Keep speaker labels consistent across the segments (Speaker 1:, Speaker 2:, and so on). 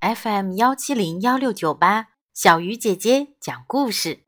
Speaker 1: FM 幺七零幺六九八，小鱼姐姐讲故事。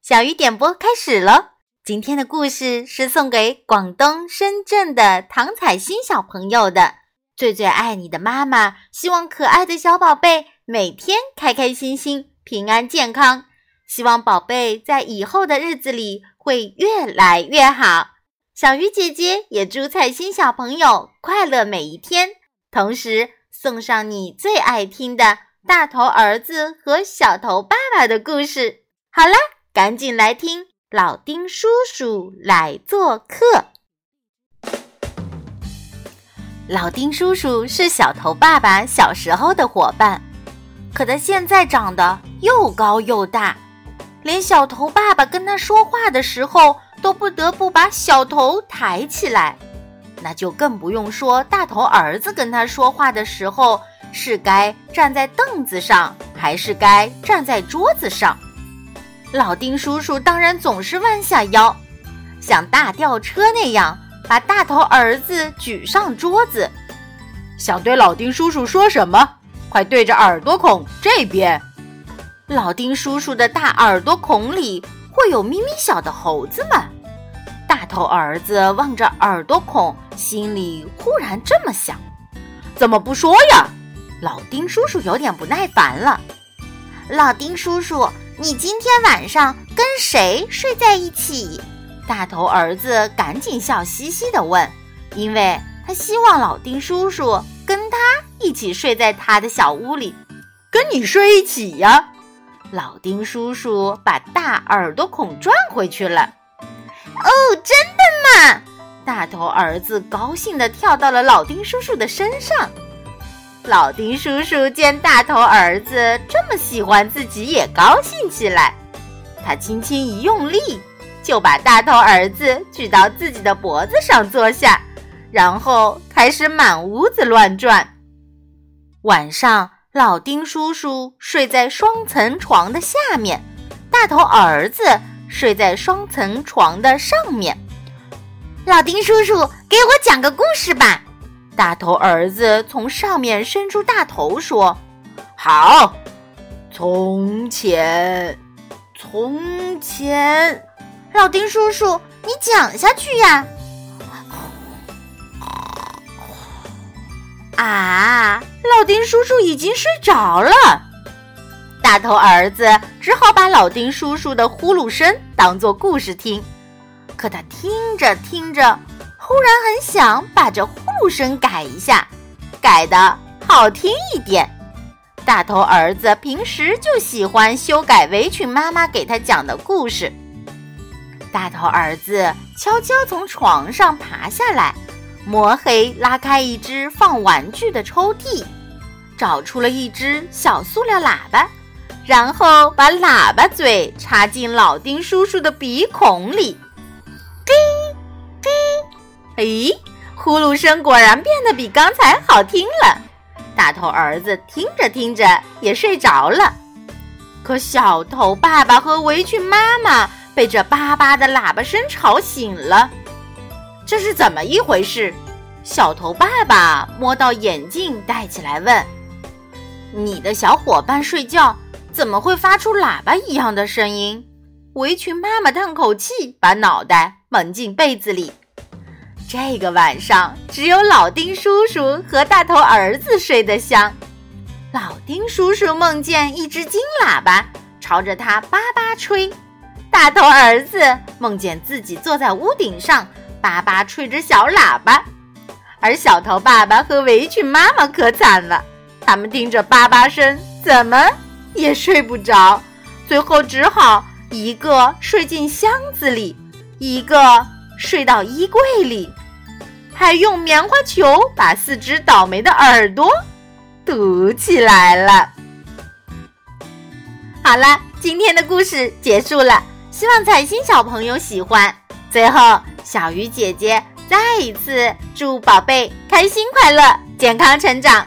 Speaker 1: 小鱼点播开始了。今天的故事是送给广东深圳的唐彩欣小朋友的。最最爱你的妈妈，希望可爱的小宝贝每天开开心心、平安健康。希望宝贝在以后的日子里会越来越好。小鱼姐姐也祝彩欣小朋友快乐每一天，同时。送上你最爱听的大头儿子和小头爸爸的故事。好啦，赶紧来听老丁叔叔来做客。老丁叔叔是小头爸爸小时候的伙伴，可他现在长得又高又大，连小头爸爸跟他说话的时候都不得不把小头抬起来。那就更不用说大头儿子跟他说话的时候是该站在凳子上，还是该站在桌子上。老丁叔叔当然总是弯下腰，像大吊车那样把大头儿子举上桌子。
Speaker 2: 想对老丁叔叔说什么？快对着耳朵孔这边。
Speaker 1: 老丁叔叔的大耳朵孔里会有咪咪小的猴子们。大头儿子望着耳朵孔，心里忽然这么想：“
Speaker 2: 怎么不说呀？”
Speaker 1: 老丁叔叔有点不耐烦了。老丁叔叔，你今天晚上跟谁睡在一起？大头儿子赶紧笑嘻嘻地问，因为他希望老丁叔叔跟他一起睡在他的小屋里。
Speaker 2: 跟你睡一起呀？
Speaker 1: 老丁叔叔把大耳朵孔转回去了。哦，真的吗？大头儿子高兴地跳到了老丁叔叔的身上。老丁叔叔见大头儿子这么喜欢自己，也高兴起来。他轻轻一用力，就把大头儿子举到自己的脖子上坐下，然后开始满屋子乱转。晚上，老丁叔叔睡在双层床的下面，大头儿子。睡在双层床的上面，老丁叔叔给我讲个故事吧。大头儿子从上面伸出大头说：“
Speaker 2: 好。”从前，从前，
Speaker 1: 老丁叔叔，你讲下去呀。啊，老丁叔叔已经睡着了。大头儿子只好把老丁叔叔的呼噜声当做故事听，可他听着听着，忽然很想把这呼噜声改一下，改的好听一点。大头儿子平时就喜欢修改围裙妈妈给他讲的故事。大头儿子悄悄从床上爬下来，摸黑拉开一只放玩具的抽屉，找出了一只小塑料喇叭。然后把喇叭嘴插进老丁叔叔的鼻孔里，滴滴，咦，呼噜声果然变得比刚才好听了。大头儿子听着听着也睡着了，可小头爸爸和围裙妈妈被这叭叭的喇叭声吵醒了。这是怎么一回事？小头爸爸摸到眼镜戴起来问：“你的小伙伴睡觉？”怎么会发出喇叭一样的声音？围裙妈妈叹口气，把脑袋蒙进被子里。这个晚上，只有老丁叔叔和大头儿子睡得香。老丁叔叔梦见一只金喇叭朝着他叭叭吹，大头儿子梦见自己坐在屋顶上叭叭吹着小喇叭，而小头爸爸和围裙妈妈可惨了，他们听着叭叭声，怎么？也睡不着，最后只好一个睡进箱子里，一个睡到衣柜里，还用棉花球把四只倒霉的耳朵堵起来了。好了，今天的故事结束了，希望彩星小朋友喜欢。最后，小鱼姐姐再一次祝宝贝开心快乐、健康成长。